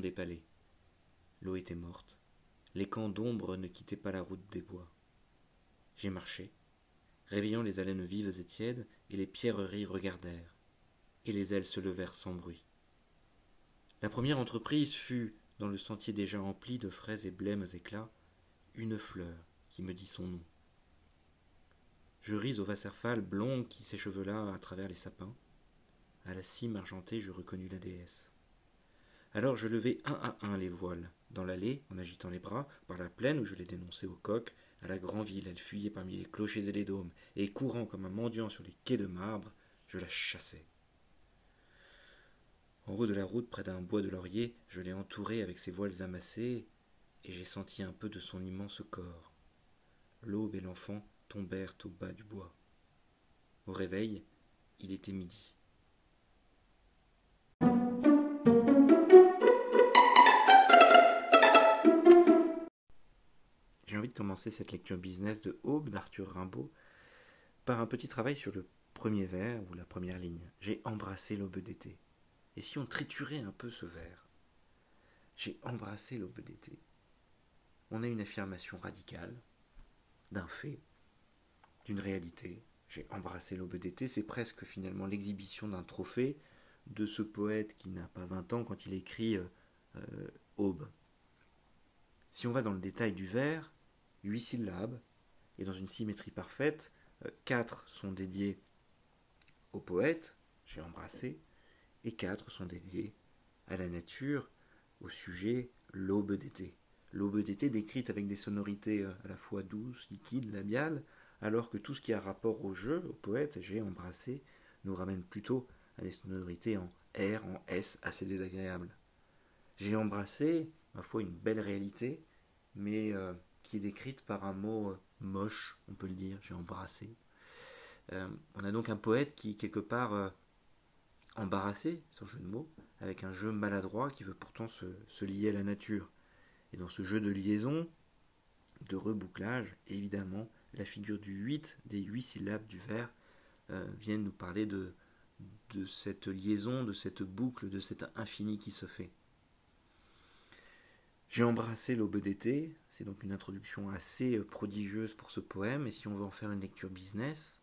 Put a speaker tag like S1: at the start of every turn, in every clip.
S1: des palais. L'eau était morte. Les camps d'ombre ne quittaient pas la route des bois. J'ai marché, réveillant les haleines vives et tièdes, et les pierreries regardèrent, et les ailes se levèrent sans bruit. La première entreprise fut, dans le sentier déjà empli de fraises et blêmes éclats, une fleur qui me dit son nom. Je ris au Wasserfall blond qui s'échevela à travers les sapins. À la cime argentée, je reconnus la déesse. Alors je levai un à un les voiles, dans l'allée, en agitant les bras, par la plaine où je les dénonçais au coq, à la grand-ville, elle fuyait parmi les clochers et les dômes, et courant comme un mendiant sur les quais de marbre, je la chassais. En haut de la route, près d'un bois de laurier, je l'ai entourée avec ses voiles amassées, et j'ai senti un peu de son immense corps. L'aube et l'enfant tombèrent au bas du bois. Au réveil, il était midi. Commencer cette lecture business de Aube d'Arthur Rimbaud par un petit travail sur le premier vers ou la première ligne. J'ai embrassé l'aube d'été. Et si on triturait un peu ce vers? J'ai embrassé l'aube d'été. On a une affirmation radicale d'un fait, d'une réalité. J'ai embrassé l'aube d'été, c'est presque finalement l'exhibition d'un trophée de ce poète qui n'a pas 20 ans quand il écrit euh, euh, Aube. Si on va dans le détail du vers, huit syllabes, et dans une symétrie parfaite, euh, quatre sont dédiés au poète, j'ai embrassé, et quatre sont dédiés à la nature, au sujet, l'aube d'été. L'aube d'été décrite avec des sonorités à la fois douces, liquides, labiales, alors que tout ce qui a rapport au jeu, au poète, j'ai embrassé, nous ramène plutôt à des sonorités en R, en S, assez désagréables. J'ai embrassé, ma foi, une belle réalité, mais euh, qui est décrite par un mot euh, moche, on peut le dire, j'ai embrassé. Euh, on a donc un poète qui, quelque part, euh, embarrassé, sans jeu de mots, avec un jeu maladroit qui veut pourtant se, lier à la nature. Et dans ce jeu de liaison, de rebouclage, évidemment, la figure du 8 des 8 syllabes du vers euh, vient nous parler de cette liaison, de cette boucle, de cet infini qui se fait. J'ai embrassé l'aube d'été, c'est donc une introduction assez prodigieuse pour ce poème, et si on veut en faire une lecture business,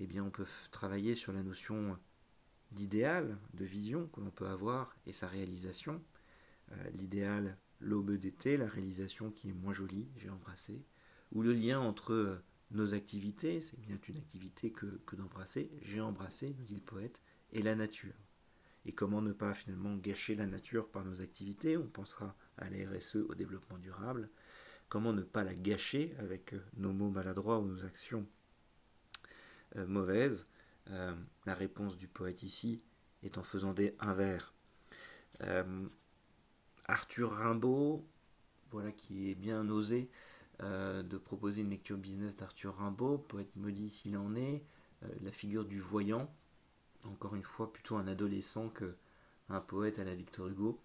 S1: eh bien on peut travailler sur la notion d'idéal, de vision que l'on peut avoir, et sa réalisation. Euh, L'idéal, l'aube d'été, la réalisation qui est moins jolie, j'ai embrassé, ou le lien entre euh, nos activités, c'est bien une activité que, que d'embrasser, j'ai embrassé, nous dit le poète, et la nature. Et comment ne pas finalement gâcher la nature par nos activités? On pensera à la RSE, au développement durable. Comment ne pas la gâcher avec euh, nos mots maladroits ou nos actions euh, mauvaises? Euh, La réponse du poète ici est en faisant des un Arthur Rimbaud, voilà qui est bien osé de proposer une lecture business d'Arthur Rimbaud, poète maudit s'il en est, la figure du voyant, encore une fois plutôt un adolescent que un poète à la Victor Hugo.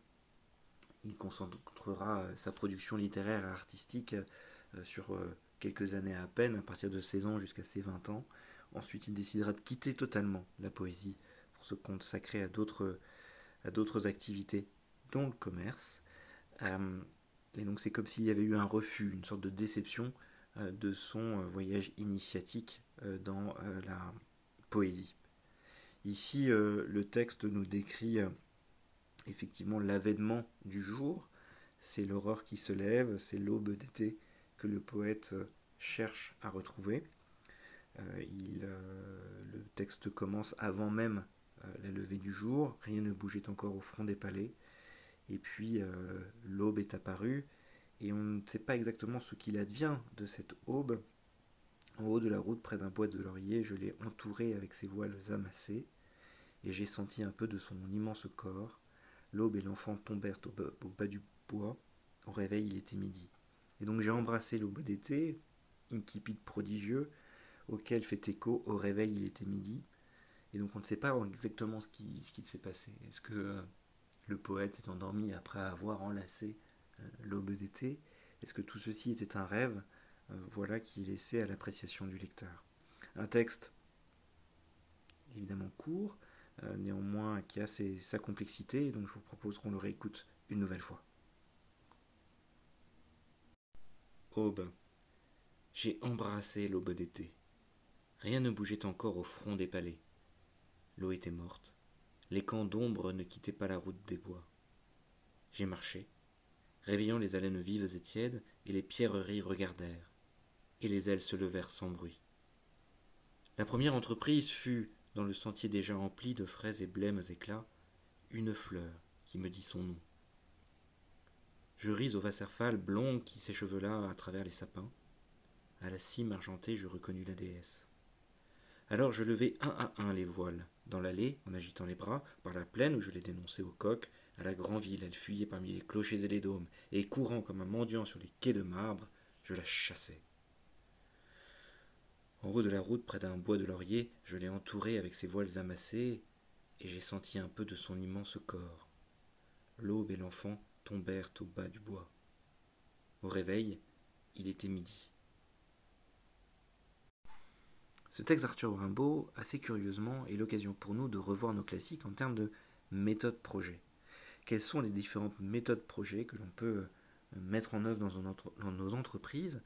S1: Il concentrera euh, sa production littéraire et artistique euh, sur euh, quelques années à peine, à partir de 16 ans jusqu'à ses 20 ans. Ensuite, il décidera de quitter totalement la poésie pour se consacrer à d'autres, activités, dont le commerce. Et donc c'est comme s'il y avait eu un refus, une sorte de déception de son voyage initiatique dans la poésie. Ici, le texte nous décrit effectivement l'avènement du jour, c'est l'aurore qui se lève, c'est l'aube d'été que le poète cherche à retrouver. Euh, euh, le texte commence avant même euh, la levée du jour, rien ne bougeait encore au front des palais, et puis l'aube est apparue, et on ne sait pas exactement ce qu'il advient de cette aube. En haut de la route, près d'un bois de laurier, je l'ai entouré avec ses voiles amassées, et j'ai senti un peu de son immense corps. L'aube et l'enfant tombèrent au bas, du bois. Au réveil, il était midi. Et donc j'ai embrassé l'aube d'été, incipit prodigieux, auquel fait écho au réveil, il était midi. Et donc on ne sait pas exactement ce qui, ce qui s'est passé. Est-ce que euh, le poète s'est endormi après avoir enlacé euh, l'aube d'été? Est-ce que tout ceci était un rêve? Euh, Voilà qui est laissé à l'appréciation du lecteur. Un texte évidemment court, néanmoins qui a sa complexité, donc je vous propose qu'on le réécoute une nouvelle fois. Aube. J'ai embrassé l'aube d'été. Rien ne bougeait encore au front des palais. L'eau était morte. Les camps d'ombre ne quittaient pas la route des bois. J'ai marché, réveillant les haleines vives et tièdes, et les pierreries regardèrent, et les ailes se levèrent sans bruit. La première entreprise fut, dans le sentier déjà rempli de fraises et blêmes éclats, une fleur qui me dit son nom. Je ris au Wasserfall blond qui s'échevela à travers les sapins. À la cime argentée, je reconnus la déesse. Alors je levai un à un les voiles. Dans l'allée, en agitant les bras, par la plaine où je les dénonçais au coq, à la grand-ville, elle fuyait parmi les clochers et les dômes, et courant comme un mendiant sur les quais de marbre, je la chassais. En haut de la route, près d'un bois de laurier, je l'ai entourée avec ses voiles amassées, et j'ai senti un peu de son immense corps. L'aube et l'enfant tombèrent au bas du bois. Au réveil, il était midi. Ce texte d'Arthur Rimbaud, assez curieusement, est l'occasion pour nous de revoir nos classiques en termes de méthode projet. Quelles sont les différentes méthodes projet que l'on peut euh, mettre en œuvre dans, nos entreprises?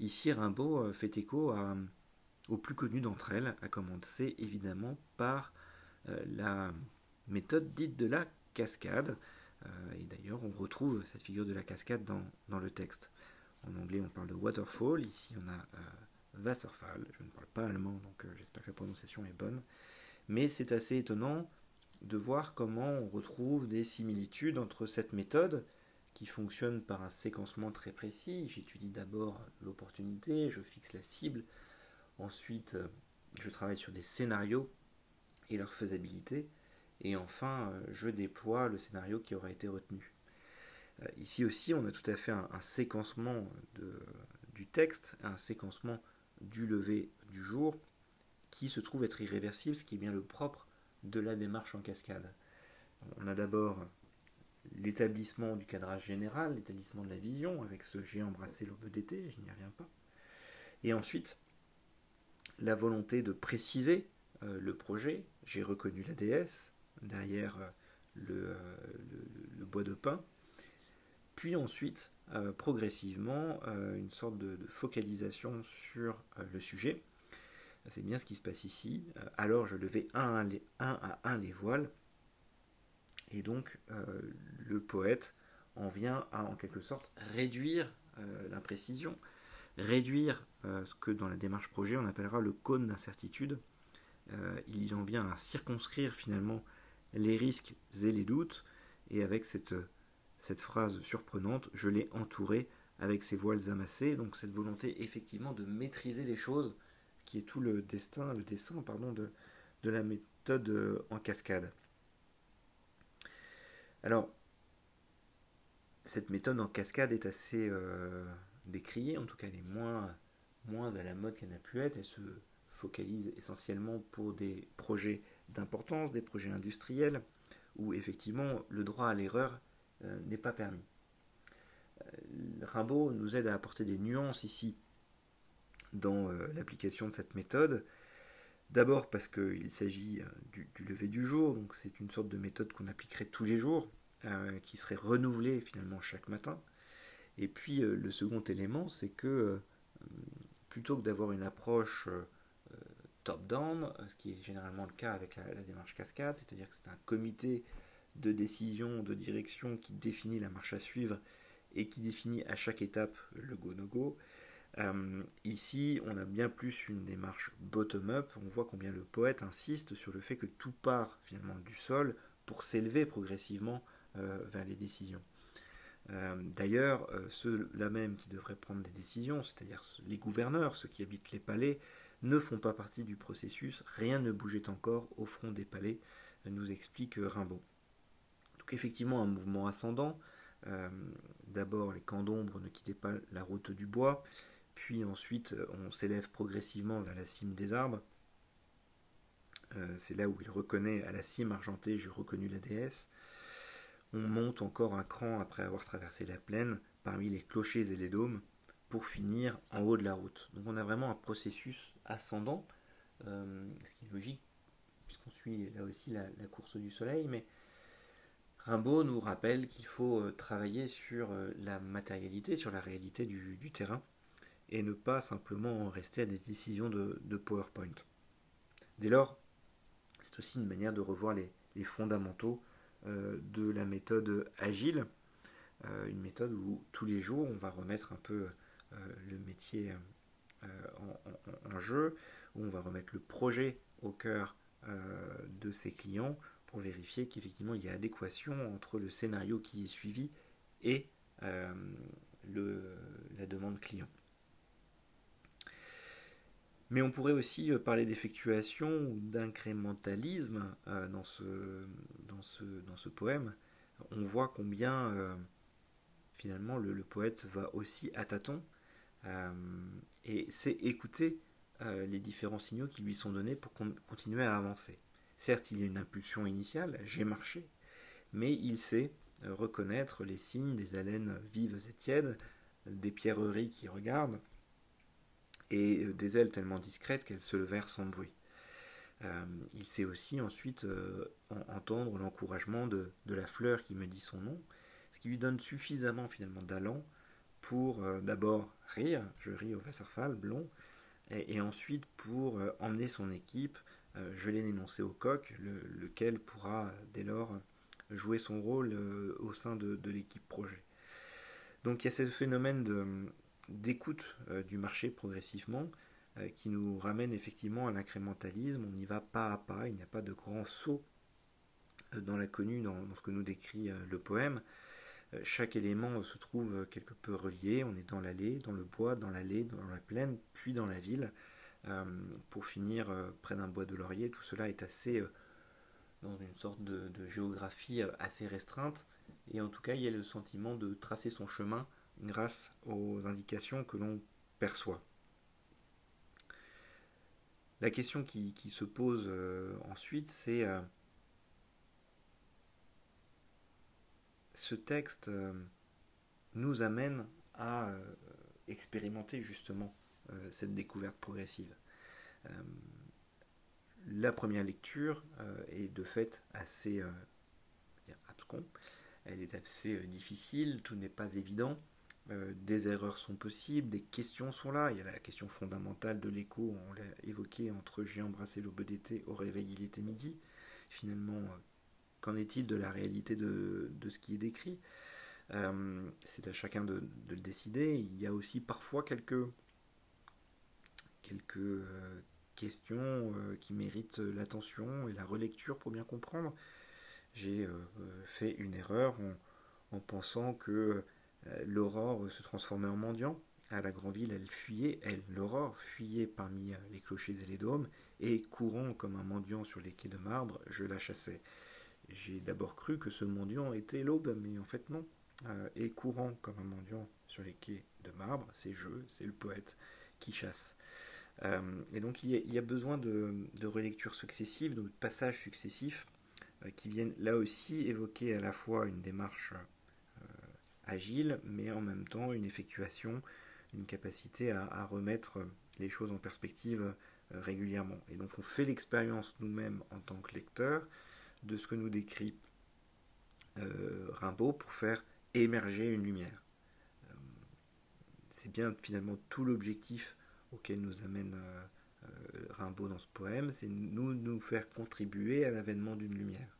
S1: Ici, Rimbaud euh, fait écho au plus connu d'entre elles, à commencer évidemment par euh, la méthode dite de la cascade. et d'ailleurs, on retrouve cette figure de la cascade dans, dans, le texte. En anglais, on parle de waterfall. Ici, on a Wasserfall. Je ne parle pas allemand, donc euh, j'espère que la prononciation est bonne. Mais c'est assez étonnant de voir comment on retrouve des similitudes entre cette méthode qui fonctionne par un séquencement très précis. J'étudie d'abord l'opportunité, je fixe la cible, ensuite euh, je travaille sur des scénarios et leur faisabilité, et enfin euh, je déploie le scénario qui aura été retenu. Ici aussi, on a tout à fait un, séquencement du texte, un séquencement du lever du jour qui se trouve être irréversible, ce qui est bien le propre de la démarche en cascade. On a d'abord l'établissement du cadrage général, l'établissement de la vision, avec ce j'ai embrassé l'aube d'été, je n'y reviens pas. Et ensuite, la volonté de préciser euh, le projet, j'ai reconnu la déesse derrière euh, euh, le, bois de pin, puis ensuite progressivement une sorte de, focalisation sur le sujet. C'est bien ce qui se passe ici. alors je levais un, à un les voiles, et donc le poète en vient à en quelque sorte réduire l'imprécision, réduire ce que dans la démarche projet on appellera le cône d'incertitude. il en vient à circonscrire finalement les risques et les doutes, et avec cette cette phrase surprenante, je l'ai entouré avec ses voiles amassées, donc cette volonté effectivement de maîtriser les choses, qui est tout le destin, le dessin pardon, de, de la méthode euh, en cascade. Alors, cette méthode en cascade est assez euh, décriée, en tout cas elle est moins, moins à la mode qu'elle n'a pu être, elle se focalise essentiellement pour des projets d'importance, des projets industriels, où effectivement le droit à l'erreur euh, n'est pas permis. Euh, Rimbaud nous aide à apporter des nuances ici dans euh, l'application de cette méthode. D'abord parce qu'il s'agit du, lever du jour, donc c'est une sorte de méthode qu'on appliquerait tous les jours, qui serait renouvelée finalement chaque matin. Et puis le second élément, c'est que plutôt que d'avoir une approche top-down, ce qui est généralement le cas avec la, démarche cascade, c'est-à-dire que c'est un comité de décision, de direction qui définit la marche à suivre et qui définit à chaque étape le go-no-go. Euh, ici, on a bien plus une démarche bottom-up. On voit combien le poète insiste sur le fait que tout part finalement du sol pour s'élever progressivement euh, vers les décisions. Euh, d'ailleurs, ceux-là même qui devraient prendre des décisions, c'est-à-dire les gouverneurs, ceux qui habitent les palais, ne font pas partie du processus. Rien ne bougeait encore au front des palais, nous explique Rimbaud. Donc effectivement, un mouvement ascendant. D'abord, les camps d'ombre ne quittaient pas la route du bois puis ensuite on s'élève progressivement vers la cime des arbres. Euh, c'est là où il reconnaît à la cime argentée, j'ai reconnu la déesse. On monte encore un cran après avoir traversé la plaine parmi les clochers et les dômes pour finir en haut de la route. Donc on a vraiment un processus ascendant, euh, ce qui est logique puisqu'on suit là aussi la, course du soleil, mais Rimbaud nous rappelle qu'il faut euh, travailler sur la matérialité, sur la réalité du terrain, et ne pas simplement rester à des décisions de, PowerPoint. Dès lors, c'est aussi une manière de revoir les, fondamentaux euh, de la méthode agile, euh, une méthode où tous les jours on va remettre un peu euh, le métier en, jeu, où on va remettre le projet au cœur de ses clients pour vérifier qu'effectivement il y a adéquation entre le scénario qui est suivi et la demande client. Mais on pourrait aussi euh, parler d'effectuation ou d'incrémentalisme euh, dans, ce, poème. On voit combien euh, finalement le, poète va aussi à tâtons et sait écouter les différents signaux qui lui sont donnés pour continuer à avancer. Certes, il y a une impulsion initiale, j'ai marché, mais il sait reconnaître les signes des haleines vives et tièdes, des pierreries qui regardent, et euh, des ailes tellement discrètes qu'elles se levèrent sans bruit. Euh, il sait aussi ensuite euh, entendre l'encouragement de, la fleur qui me dit son nom, ce qui lui donne suffisamment finalement d'allant pour d'abord rire, je ris au Wasserfall blond, et, ensuite pour emmener son équipe, je l'ai énoncé au coq, lequel pourra dès lors jouer son rôle au sein de, de l'équipe projet. Donc il y a ce phénomène de, d'écoute euh, du marché progressivement euh, qui nous ramène effectivement à l'incrémentalisme. On y va pas à pas, il n'y a pas de grand saut euh, dans l'inconnu, dans, dans, ce que nous décrit le poème. Chaque élément se trouve quelque peu relié. On est dans l'allée, dans le bois, dans l'allée, dans la plaine, puis dans la ville, pour finir près d'un bois de laurier. Tout cela est assez dans une sorte de, géographie assez restreinte. Et en tout cas, il y a le sentiment de tracer son chemin grâce aux indications que l'on perçoit. La question qui, se pose euh, ensuite, c'est euh, ce texte euh, nous amène à expérimenter justement cette découverte progressive. la première lecture est de fait assez abscon, elle est assez difficile, tout n'est pas évident. Euh, des erreurs sont possibles, des questions sont là. Il y a la question fondamentale de l'écho, on l'a évoqué entre j'ai embrassé l'aube d'été, au réveil il était midi. Finalement, euh, qu'en est-il de la réalité de, ce qui est décrit? Euh, C'est à chacun de, le décider. Il y a aussi parfois quelques, quelques questions qui méritent l'attention et la relecture pour bien comprendre. J'ai fait une erreur en pensant que l'aurore se transformait en mendiant. À la grande ville, elle fuyait, elle, l'aurore, fuyait parmi euh, les clochers et les dômes, et courant comme un mendiant sur les quais de marbre, je la chassais. J'ai d'abord cru que ce mendiant était l'aube, mais en fait non. Euh, et courant comme un mendiant sur les quais de marbre, c'est je, c'est le poète qui chasse. et donc il y, a, besoin de, de relectures successives, de passages successifs, qui viennent là aussi évoquer à la fois une démarche agile, mais en même temps une effectuation, une capacité à, remettre les choses en perspective euh, régulièrement. Et donc on fait l'expérience nous-mêmes en tant que lecteur de ce que nous décrit euh, Rimbaud pour faire émerger une lumière. Euh, c'est bien finalement tout l'objectif auquel nous amène Rimbaud dans ce poème, c'est nous nous faire contribuer à l'avènement d'une lumière.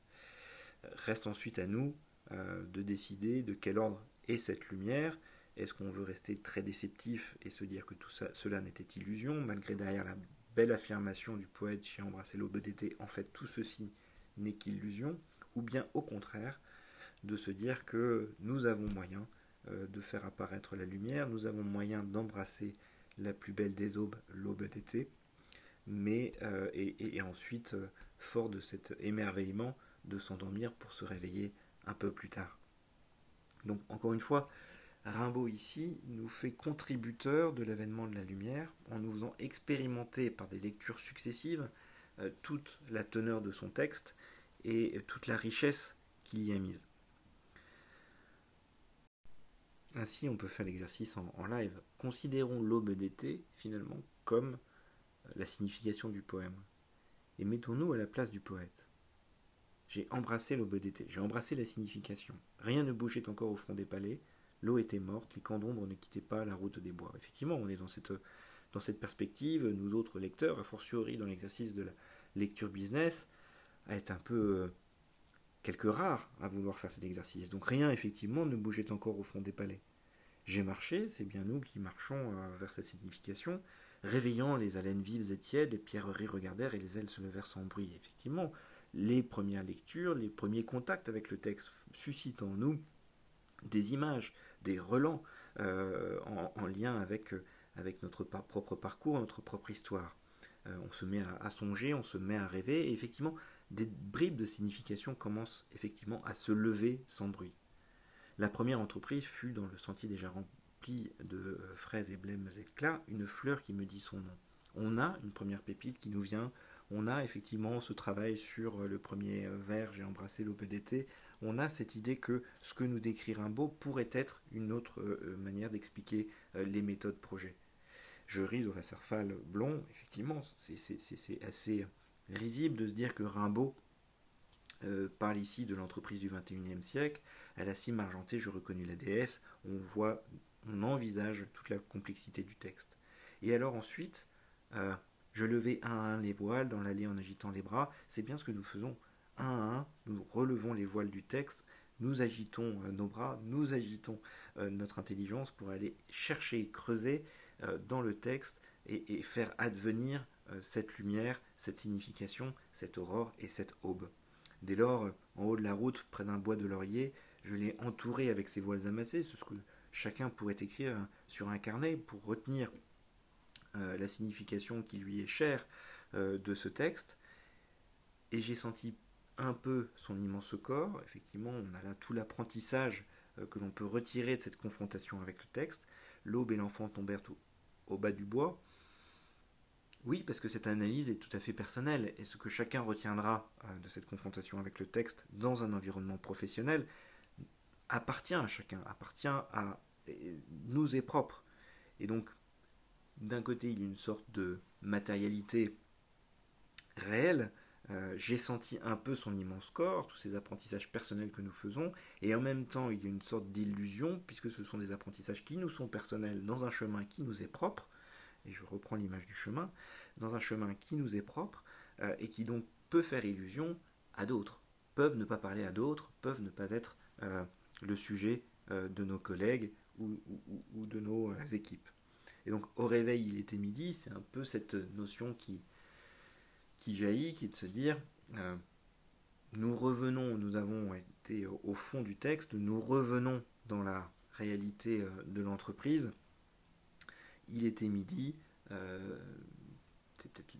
S1: Reste ensuite à nous de décider de quel ordre est cette lumière. Est-ce qu'on veut rester très déceptif et se dire que tout cela n'était illusion, malgré derrière la belle affirmation du poète embrassé l'aube d'été, en fait tout ceci n'est qu'illusion, ou bien au contraire, de se dire que nous avons moyen euh, de faire apparaître la lumière, nous avons moyen d'embrasser la plus belle des aubes, l'aube d'été, mais euh, et, ensuite, euh, fort de cet émerveillement, de s'endormir pour se réveiller un peu plus tard. Donc encore une fois, Rimbaud ici nous fait contributeur de l'avènement de la lumière en nous faisant expérimenter par des lectures successives euh, toute la teneur de son texte et toute la richesse qu'il y a mise. Ainsi, on peut faire l'exercice en, en, live. Considérons l'aube d'été finalement comme euh, la signification du poème. Et mettons-nous à la place du poète. J'ai embrassé l'aube d'été, j'ai embrassé la signification. Rien ne bougeait encore au front des palais, l'eau était morte, les camps d'ombre ne quittaient pas la route des bois. Effectivement, on est dans cette, dans cette perspective, nous autres lecteurs, a fortiori dans l'exercice de la lecture business, à être un peu euh, quelques rares à vouloir faire cet exercice. Donc rien, effectivement, ne bougeait encore au fond des palais. J'ai marché, c'est bien nous qui marchons euh, vers sa signification, réveillant les haleines vives et tièdes, les pierreries regardèrent et les ailes se levèrent sans bruit. Effectivement, les premières lectures, les premiers contacts avec le texte suscitent en nous des images, des relents euh, en, lien avec, euh, notre propre parcours, notre propre histoire. Euh, on se met à, songer, on se met à rêver, et effectivement, des bribes de signification commencent effectivement à se lever sans bruit. La première entreprise fut dans le sentier déjà rempli de fraises et blêmes éclats, une fleur qui me dit son nom. On a une première pépite qui nous vient on a effectivement ce travail sur euh, le premier euh, vers, j'ai embrassé l'OPDT, on a cette idée que ce que nous décrit Rimbaud pourrait être une autre euh, manière d'expliquer les méthodes projet. Je ris au Wasserfall blond, effectivement, c'est assez risible de se dire que Rimbaud parle ici de l'entreprise du XXIe siècle, à la cime argentée, je reconnus la déesse, on voit, on envisage toute la complexité du texte. Et alors ensuite, je levais un à un les voiles dans l'allée en agitant les bras. C'est bien ce que nous faisons. Un à un, nous relevons les voiles du texte, nous agitons euh, nos bras, nous agitons euh, notre intelligence pour aller chercher, creuser euh, dans le texte et, faire advenir cette lumière, cette signification, cette aurore et cette aube. Dès lors, en haut de la route, près d'un bois de laurier, je l'ai entouré avec ses voiles amassées, ce que chacun pourrait écrire sur un carnet pour retenir euh, la signification qui lui est chère euh, de ce texte. Et j'ai senti un peu son immense corps. Effectivement, on a là tout l'apprentissage euh, que l'on peut retirer de cette confrontation avec le texte. L'aube et l'enfant tombèrent au, bas du bois. Oui, parce que cette analyse est tout à fait personnelle, et ce que chacun retiendra de cette confrontation avec le texte dans un environnement professionnel appartient à chacun, appartient à nous est propre. Et donc, d'un côté, il y a une sorte de matérialité réelle. Euh, j'ai senti un peu son immense corps, tous ces apprentissages personnels que nous faisons, et en même temps, il y a une sorte d'illusion, puisque ce sont des apprentissages qui nous sont personnels dans un chemin qui nous est propre, et je reprends l'image du chemin, dans un chemin qui nous est propre, euh, et qui donc peut faire illusion à d'autres, peuvent ne pas parler à d'autres, peuvent ne pas être euh, le sujet de nos collègues ou de nos équipes. Et donc au réveil, il était midi, c'est un peu cette notion qui, qui jaillit, qui est de se dire, euh, nous revenons, nous avons été au fond du texte, nous revenons dans la réalité euh, de l'entreprise. Il était midi, euh, c'est peut-être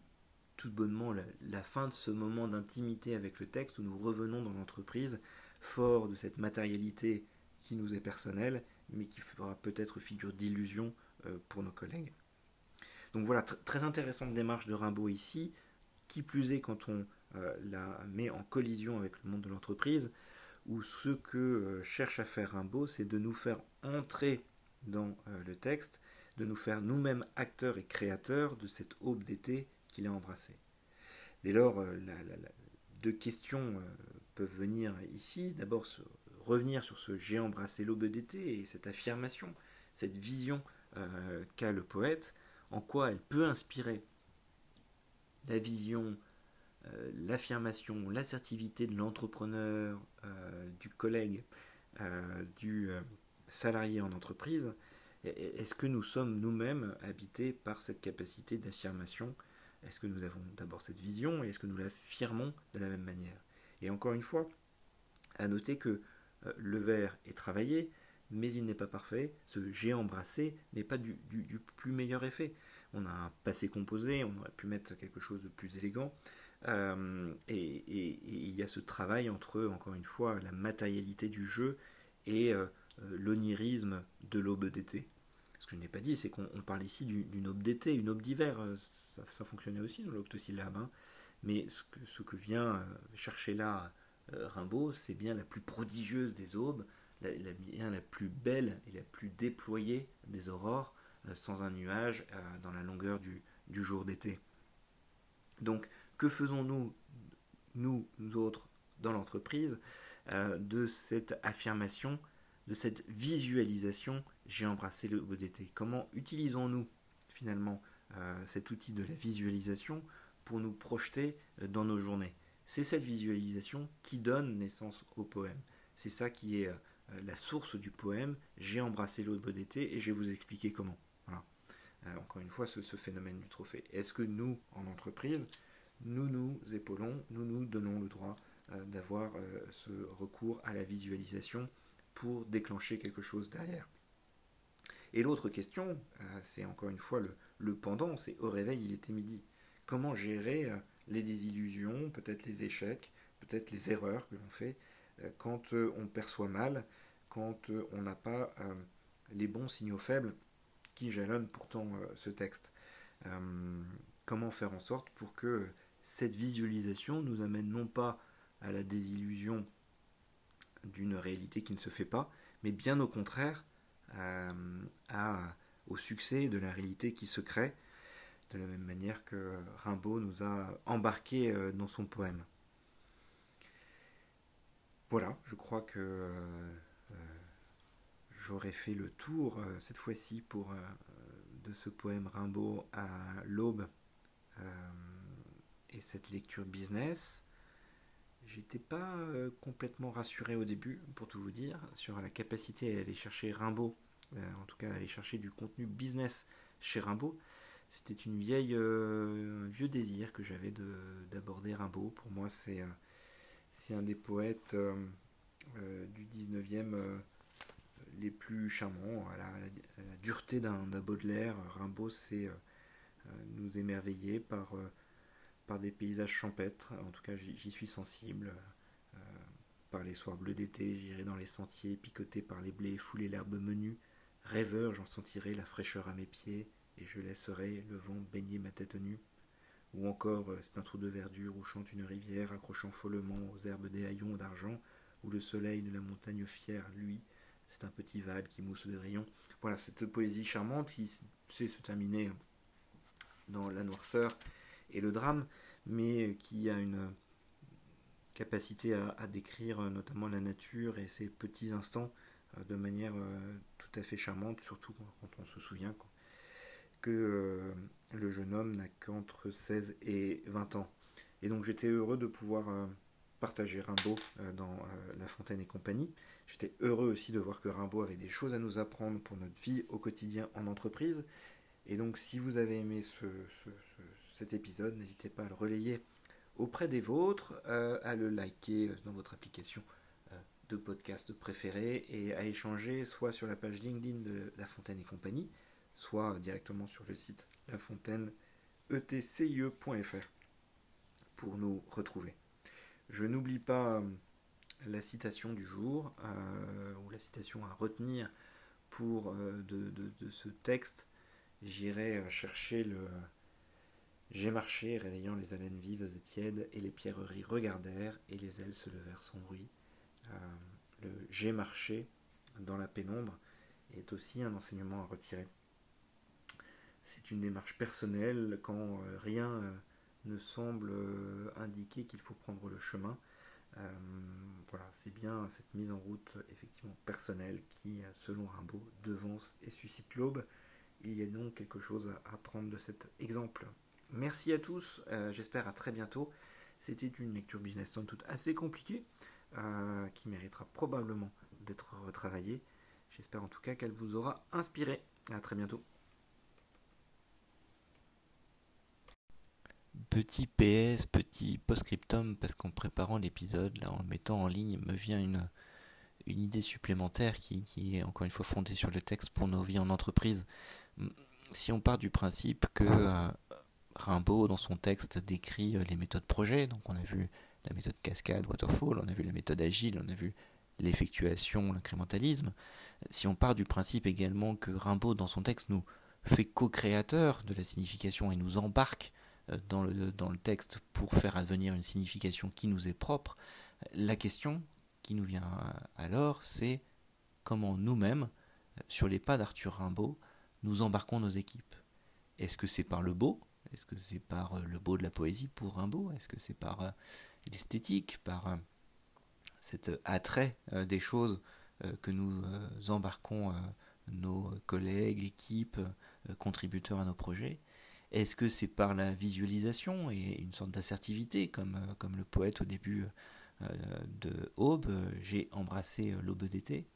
S1: tout bonnement la, fin de ce moment d'intimité avec le texte où nous revenons dans l'entreprise, fort de cette matérialité qui nous est personnelle, mais qui fera peut-être figure d'illusion pour nos collègues. Donc voilà, très intéressante démarche de Rimbaud ici, qui plus est quand on euh, la met en collision avec le monde de l'entreprise, où ce que euh, cherche à faire Rimbaud, c'est de nous faire entrer dans le texte, de nous faire nous-mêmes acteurs et créateurs de cette aube d'été qu'il a embrassée. Dès lors, deux questions peuvent venir ici. D'abord, revenir sur ce j'ai embrassé l'aube d'été et cette affirmation, cette vision qu'a le poète, en quoi elle peut inspirer la vision, l'affirmation, l'assertivité de l'entrepreneur, du collègue, du salarié en entreprise, est-ce que nous sommes nous-mêmes habités par cette capacité d'affirmation? Est-ce que nous avons d'abord cette vision et est-ce que nous l'affirmons de la même manière? Et encore une fois, à noter que euh, le verre est travaillé, mais il n'est pas parfait. Ce j'ai embrassé n'est pas du, plus meilleur effet. On a un passé composé, on aurait pu mettre quelque chose de plus élégant. Euh, et, il y a ce travail entre, encore une fois, la matérialité du jeu et euh, l'onirisme de l'aube d'été. Ce que je n'ai pas dit, c'est qu'on parle ici d'une aube d'été, une aube d'hiver. Euh, ça, fonctionnait aussi dans l'octosyllabe. Hein. Mais ce que, ce que, vient euh, chercher là euh, Rimbaud, c'est bien la plus prodigieuse des aubes, la, la plus belle et la plus déployée des aurores, sans un nuage dans la longueur du, du jour d'été. Donc, que faisons-nous, nous, nous autres, dans l'entreprise, de cette affirmation de cette visualisation, j'ai embrassé le beau d'été. Comment utilisons-nous finalement euh, cet outil de la visualisation pour nous projeter euh, dans nos journées? C'est cette visualisation qui donne naissance au poème. C'est ça qui est euh, la source du poème. J'ai embrassé l'eau de beau d'été et je vais vous expliquer comment. Voilà. encore une fois, ce, phénomène du trophée. Est-ce que nous, en entreprise, nous nous épaulons, nous nous donnons le droit d'avoir ce recours à la visualisation pour déclencher quelque chose derrière? Et l'autre question, euh, c'est encore une fois le, pendant, c'est au réveil, il était midi. Comment gérer euh, les désillusions, peut-être les échecs, peut-être les erreurs que l'on fait euh, quand on perçoit mal, quand on n'a pas les bons signaux faibles qui jalonnent pourtant ce texte. comment faire en sorte pour que cette visualisation nous amène non pas à la désillusion d'une réalité qui ne se fait pas, mais bien au contraire euh, au succès de la réalité qui se crée, de la même manière que Rimbaud nous a embarqués euh, dans son poème. Voilà, je crois que euh, j'aurais fait le tour cette fois-ci pour de ce poème Rimbaud à l'aube et cette lecture business. J'étais pas euh, complètement rassuré au début, pour tout vous dire, sur la capacité à aller chercher Rimbaud, euh, en tout cas à aller chercher du contenu business chez Rimbaud. C'était une vieille, euh, un vieux désir que j'avais d'aborder Rimbaud. Pour moi, c'est c'est un des poètes du 19e les plus charmants, à la, dureté d'un Baudelaire. Rimbaud, c'est nous émerveiller par par des paysages champêtres, en tout cas j'y suis sensible. Euh, par les soirs bleus d'été, j'irai dans les sentiers, picoté par les blés, fouler l'herbe menue. Rêveur, j'en sentirai la fraîcheur à mes pieds, et je laisserai le vent baigner ma tête nue. Ou encore, euh, c'est un trou de verdure où chante une rivière, accrochant follement aux herbes des haillons d'argent, où le soleil de la montagne fière, lui, c'est un petit val qui mousse des rayons. Voilà, cette poésie charmante qui sait se terminer dans la noirceur et le drame, mais qui a une capacité à, décrire euh, notamment la nature et ses petits instants euh, de manière tout à fait charmante, surtout quand on se souvient que le jeune homme n'a qu'entre 16 et 20 ans. Et donc j'étais heureux de pouvoir partager Rimbaud dans La Fontaine et compagnie. J'étais heureux aussi de voir que Rimbaud avait des choses à nous apprendre pour notre vie au quotidien en entreprise. Et donc si vous avez aimé ce, cet épisode, n'hésitez pas à le relayer auprès des vôtres, euh, à le liker euh, dans votre application euh, de podcast préférée et à échanger soit sur la page LinkedIn de La Fontaine et compagnie, soit directement sur le site lafontaine-etcie.fr pour nous retrouver. Je n'oublie pas la citation du jour, ou la citation à retenir pour de, ce texte. J'irai chercher le, j'ai marché, réveillant les haleines vives et tièdes, et les pierreries regardèrent, et les ailes se levèrent sans bruit. Euh, le j'ai marché dans la pénombre est aussi un enseignement à retirer. Une démarche personnelle quand euh, rien euh, ne semble indiquer qu'il faut prendre le chemin. voilà, c'est bien cette mise en route effectivement personnelle qui, selon Rimbaud, devance et suscite l'aube. Il y a donc quelque chose à apprendre de cet exemple. Merci à tous, euh, j'espère à très bientôt. C'était une lecture business somme toute assez compliquée, euh, qui méritera probablement d'être retravaillée. J'espère en tout cas qu'elle vous aura inspiré. À très bientôt.
S2: Petit PS, petit post-scriptum, parce qu'en préparant l'épisode, là, en le mettant en ligne, me vient une, idée supplémentaire qui, est encore une fois fondée sur le texte pour nos vies en entreprise. Si on part du principe que euh, Rimbaud, dans son texte, décrit euh, les méthodes projet, donc on a vu la méthode cascade, waterfall, on a vu la méthode agile, on a vu l'effectuation, l'incrémentalisme, si on part du principe également que Rimbaud, dans son texte, nous fait co-créateur de la signification et nous embarque dans le, dans le texte pour faire advenir une signification qui nous est propre, la question qui nous vient alors, c'est comment nous-mêmes, sur les pas d'Arthur Rimbaud, nous embarquons nos équipes. Est-ce que c'est par le beau? Est-ce que c'est par euh, le beau de la poésie pour Rimbaud? Est-ce que c'est par euh, l'esthétique, par cet attrait des choses que nous embarquons nos collègues, équipes, contributeurs à nos projets? Est-ce que c'est par la visualisation et une sorte d'assertivité, comme, comme le poète au début de Aube, j'ai embrassé l'aube d'été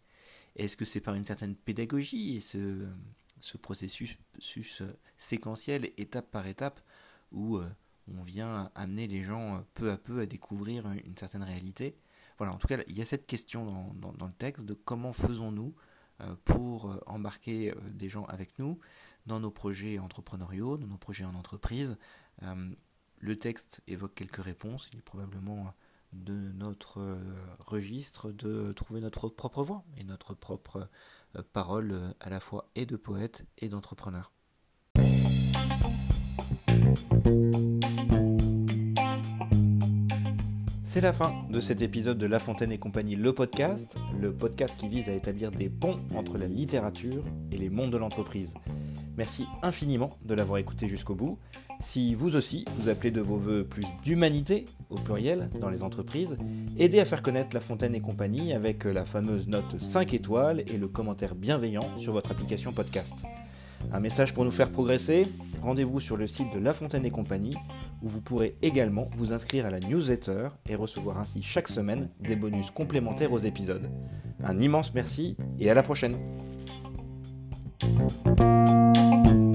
S2: Est-ce que c'est par une certaine pédagogie et ce, ce processus séquentiel, étape par étape, où on vient amener les gens peu à peu à découvrir une certaine réalité? Voilà, en tout cas, il y a cette question dans, le texte de comment faisons-nous pour embarquer des gens avec nous dans nos projets entrepreneuriaux, dans nos projets en entreprise. le texte évoque quelques réponses, il est probablement de notre euh, registre de trouver notre propre voix et notre propre euh, parole euh, à la fois et de poète et d'entrepreneur.
S3: C'est la fin de cet épisode de La Fontaine et compagnie, le podcast, le podcast qui vise à établir des ponts entre la littérature et les mondes de l'entreprise. Merci infiniment de l'avoir écouté jusqu'au bout. Si vous aussi, vous appelez de vos voeux plus d'humanité, au pluriel, dans les entreprises, aidez à faire connaître La Fontaine et compagnie avec la fameuse note 5 étoiles et le commentaire bienveillant sur votre application podcast. Un message pour nous faire progresser, rendez-vous sur le site de La Fontaine et compagnie, où vous pourrez également vous inscrire à la newsletter et recevoir ainsi chaque semaine des bonus complémentaires aux épisodes. Un immense merci et à la prochaine. Thank you